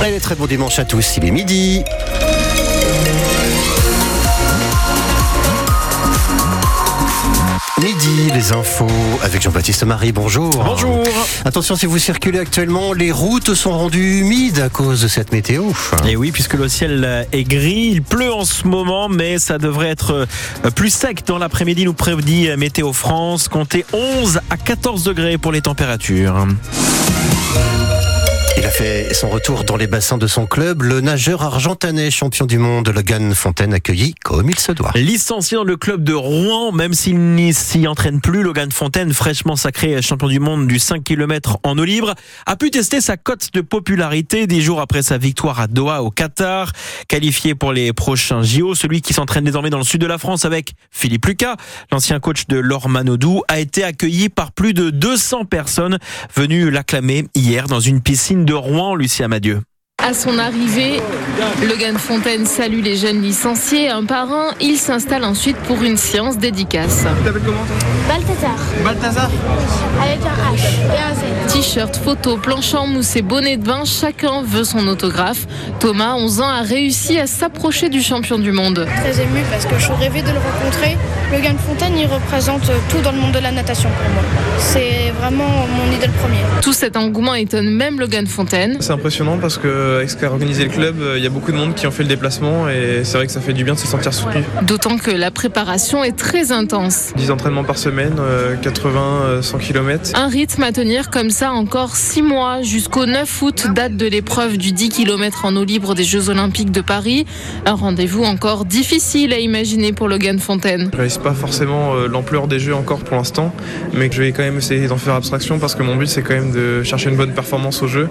Allez, très bon dimanche à tous, il est midi. Midi, les infos avec Jean-Baptiste Marie, bonjour. Bonjour. Attention, si vous circulez actuellement, les routes sont rendues humides à cause de cette météo. Et oui, puisque le ciel est gris, il pleut en ce moment, mais ça devrait être plus sec dans l'après-midi, nous prédit Météo France. Comptez 11 à 14 degrés pour les températures. Il a fait son retour dans les bassins de son club. Le nageur argentanais, champion du monde, Logan Fontaine, accueilli comme il se doit. Licencié dans le club de Rouen, même s'il n'y s'y entraîne plus, Logan Fontaine, fraîchement sacré champion du monde du 5 km en eau libre, a pu tester sa cote de popularité dix jours après sa victoire à Doha au Qatar. Qualifié pour les prochains JO, celui qui s'entraîne désormais dans le sud de la France avec Philippe Lucas, l'ancien coach de l'Ormanodou, a été accueilli par plus de 200 personnes venues l'acclamer hier dans une piscine de Rouen, Lucie Madieu. À son arrivée, Logan Fontaine salue les jeunes licenciés. Un par un, il s'installe ensuite pour une séance dédicace. Tu t'appelles comment Balthazar. Balthazar? Avec un H et un Z. T-shirt, photo, planchant, mousse et bonnet de bain, chacun veut son autographe. Thomas, 11 ans, a réussi à s'approcher du champion du monde. Très ému parce que je rêvais de le rencontrer. Logan Fontaine, il représente tout dans le monde de la natation pour moi. C'est vraiment mon idole premier. Tout cet engouement étonne même Logan Fontaine. C'est impressionnant parce que avec ce qu'a organisé le club, il y a beaucoup de monde qui ont fait le déplacement et c'est vrai que ça fait du bien de se sentir soutenu. D'autant que la préparation est très intense. 10 entraînements par semaine, 80, 100 km. Un rythme à tenir comme ça encore 6 mois jusqu'au 9 août, date de l'épreuve du 10 km en eau libre des Jeux Olympiques de Paris. Un rendez-vous encore difficile à imaginer pour Logan Fontaine. Je réalise pas forcément l'ampleur des jeux encore pour l'instant, mais je vais quand même essayer d'en faire abstraction parce que mon but c'est quand même de chercher une bonne performance au jeu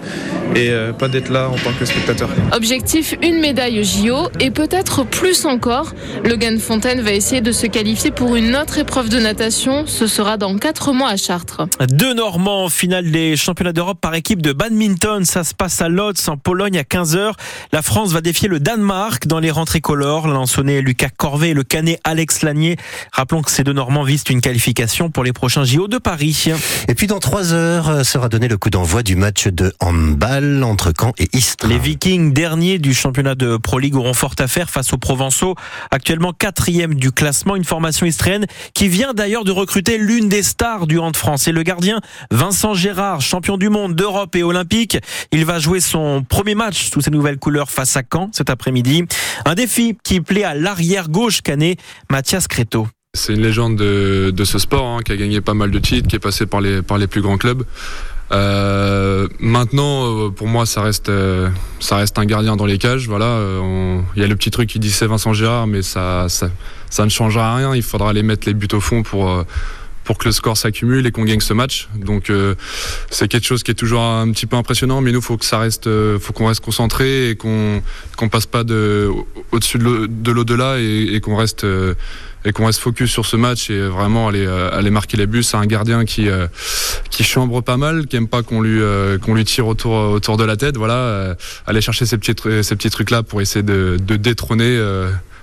et pas d'être là en tant que spectateur. Objectif une médaille au JO et peut-être plus encore. Logan Fontaine va essayer de se qualifier pour une autre épreuve de natation. Ce sera dans 4 mois à Chartres. Deux Normands en finale des championnats d'Europe par équipe de badminton. Ça se passe à Lodz en Pologne à 15h. La France va défier le Danemark dans les rentrées colores. L'Ançonnet Lucas Corvet et le Canet Alex Lanier. Rappelons que ces deux Normands visent une qualification pour les prochains JO de Paris. Et puis dans 3 heures sera donné le coup d'envoi du match de handball entre Caen et Istres. Les Vikings, derniers du championnat de Pro League, auront fort à faire face aux Provençaux, actuellement quatrième du classement. Une formation istrienne qui vient d'ailleurs de recruter l'une des stars du hand France. Et le gardien Vincent Gérard, champion du monde, d'Europe et olympique. Il va jouer son premier match sous ses nouvelles couleurs face à Caen cet après-midi. Un défi qui plaît à l'arrière gauche canet, Mathias Creto. C'est une légende de, ce sport hein, qui a gagné pas mal de titres, qui est passé par les plus grands clubs. Euh, maintenant, pour moi, ça reste, euh, ça reste un gardien dans les cages. Voilà, il y a le petit truc qui dit c'est Vincent Gérard, mais ça, ça, ça, ne changera rien. Il faudra aller mettre les buts au fond pour pour que le score s'accumule et qu'on gagne ce match. Donc euh, c'est quelque chose qui est toujours un petit peu impressionnant, mais nous faut que ça reste, faut qu'on reste concentré et qu'on qu'on passe pas de au-dessus de l'au-delà et, et qu'on reste euh, et qu'on reste focus sur ce match et vraiment aller aller marquer les buts. C'est un gardien qui euh, qui chambre pas mal, qui aime pas qu'on lui qu'on lui tire autour autour de la tête. Voilà, aller chercher ces petits ces petits trucs là pour essayer de détrôner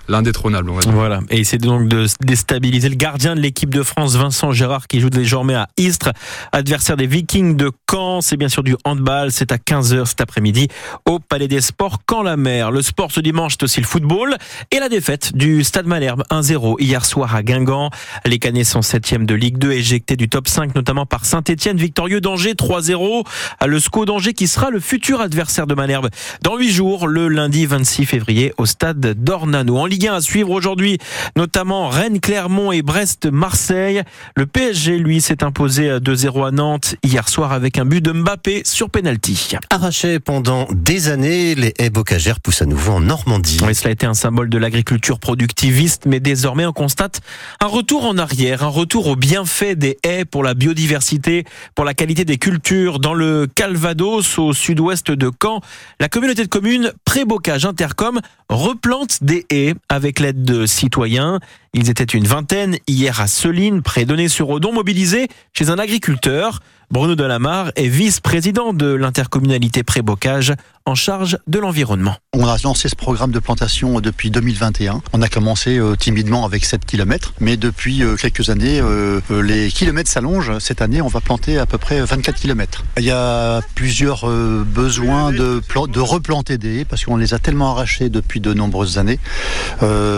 l'indétrônable. Voilà, et c'est donc de déstabiliser le gardien de l'équipe de France, Vincent Gérard, qui joue désormais à Istres, adversaire des Vikings de Caen. C'est bien sûr du handball, c'est à 15h cet après-midi au Palais des Sports Caen-la-Mer. Le sport ce dimanche, c'est aussi le football et la défaite du Stade Malherbe 1-0 hier soir à Guingamp. Les Canets sont 7 de Ligue 2, éjectés du top 5, notamment par Saint-Etienne, victorieux d'Angers 3-0. Le SCO d'Angers qui sera le futur adversaire de Malherbe dans 8 jours, le lundi 26 février au stade d'Ornano. Ligue 1 à suivre aujourd'hui, notamment Rennes, Clermont et Brest, Marseille. Le PSG, lui, s'est imposé 2-0 à Nantes hier soir avec un but de Mbappé sur penalty. Arraché pendant des années, les haies bocagères poussent à nouveau en Normandie. Oui, cela a été un symbole de l'agriculture productiviste, mais désormais on constate un retour en arrière, un retour au bienfait des haies pour la biodiversité, pour la qualité des cultures. Dans le Calvados, au sud-ouest de Caen, la communauté de communes Pré-Bocage Intercom replante des haies avec l'aide de citoyens. Ils étaient une vingtaine hier à Seline, près d'Onnay-sur-Odon, mobilisés chez un agriculteur. Bruno Delamare est vice-président de l'intercommunalité Prébocage en charge de l'environnement. On a lancé ce programme de plantation depuis 2021. On a commencé euh, timidement avec 7 km, mais depuis euh, quelques années, euh, les kilomètres s'allongent. Cette année, on va planter à peu près 24 km. Il y a plusieurs besoins de, de replanter des haies parce qu'on les a tellement arrachés depuis de nombreuses années.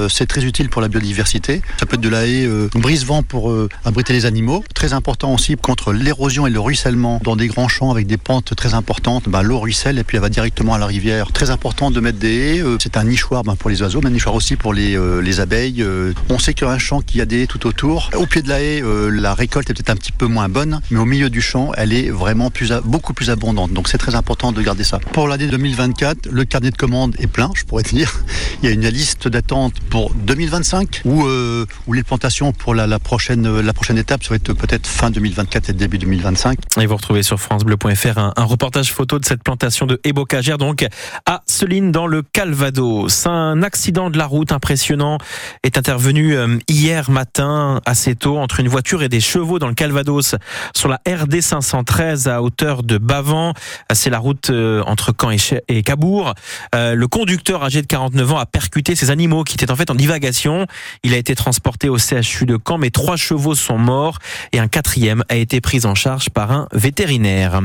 C'est très utile pour la biodiversité. Ça peut être de la haie brise-vent pour abriter les animaux. Très important aussi contre l'érosion et le ruissellement dans des grands champs avec des pentes très importantes. Ben, L'eau ruisselle et puis elle va directement à la rivière. Très important de mettre des haies. Euh, c'est un nichoir ben, pour les oiseaux, mais un nichoir aussi pour les, euh, les abeilles. Euh, on sait qu'il y a un champ qui a des haies tout autour. Au pied de la haie, la récolte est peut-être un petit peu moins bonne, mais au milieu du champ, elle est vraiment plus, beaucoup plus abondante. Donc c'est très important de garder ça. Pour l'année 2024, le carnet de commandes est plein, je pourrais dire. Il y a une liste d'attente pour 2025 ou où les plantations pour la, la, prochaine, la prochaine étape, ça va être peut-être fin 2024 et début 2025. Et vous retrouvez sur francebleu.fr un, un, reportage photo de cette plantation de ébocagère donc à Seline dans le Calvados. Un accident de la route impressionnant est intervenu euh, hier matin assez tôt entre une voiture et des chevaux dans le Calvados sur la RD 513 à hauteur de Bavan. C'est la route euh, entre Caen et Cabourg. Euh, le conducteur âgé de 49 ans a percuté ces animaux qui étaient en fait en divagation. Il a été transporté au CHU de Caen mais trois chevaux sont morts et un quatrième a été pris en charge par un vétérinaire.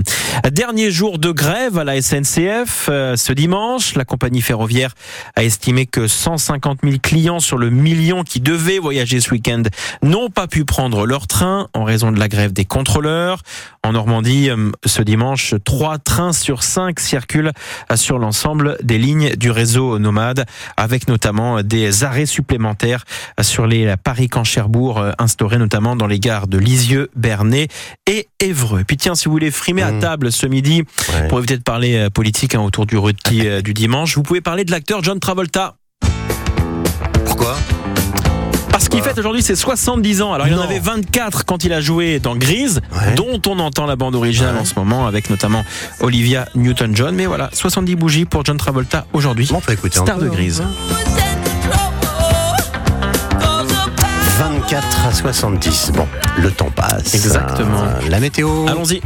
Dernier jour de grève à la SNCF. Euh, ce dimanche, la compagnie ferroviaire a estimé que 150 000 clients sur le million qui devaient voyager ce week-end n'ont pas pu prendre leur train en raison de la grève des contrôleurs. En Normandie, euh, ce dimanche, trois trains sur cinq circulent sur l'ensemble des lignes du réseau nomade, avec notamment des arrêts supplémentaires sur les Paris-Camp-Cherbourg instaurés notamment dans les gares de Lisieux, Bernay et Évreux. Et puis tiens, si vous voulez frimer à mmh. table ce midi, pour éviter de parler euh, politique hein, autour du rôti euh, du dimanche, vous pouvez parler de l'acteur John Travolta. Pourquoi? Parce qu'il fête aujourd'hui ses 70 ans. Alors il en avait 24 quand il a joué dans Grise, dont on entend la bande originale en ce moment avec notamment Olivia Newton-John. Mais voilà, 70 bougies pour John Travolta aujourd'hui. Star de Grise. 24 à 70. Bon, le temps passe. Exactement. La météo. Allons-y.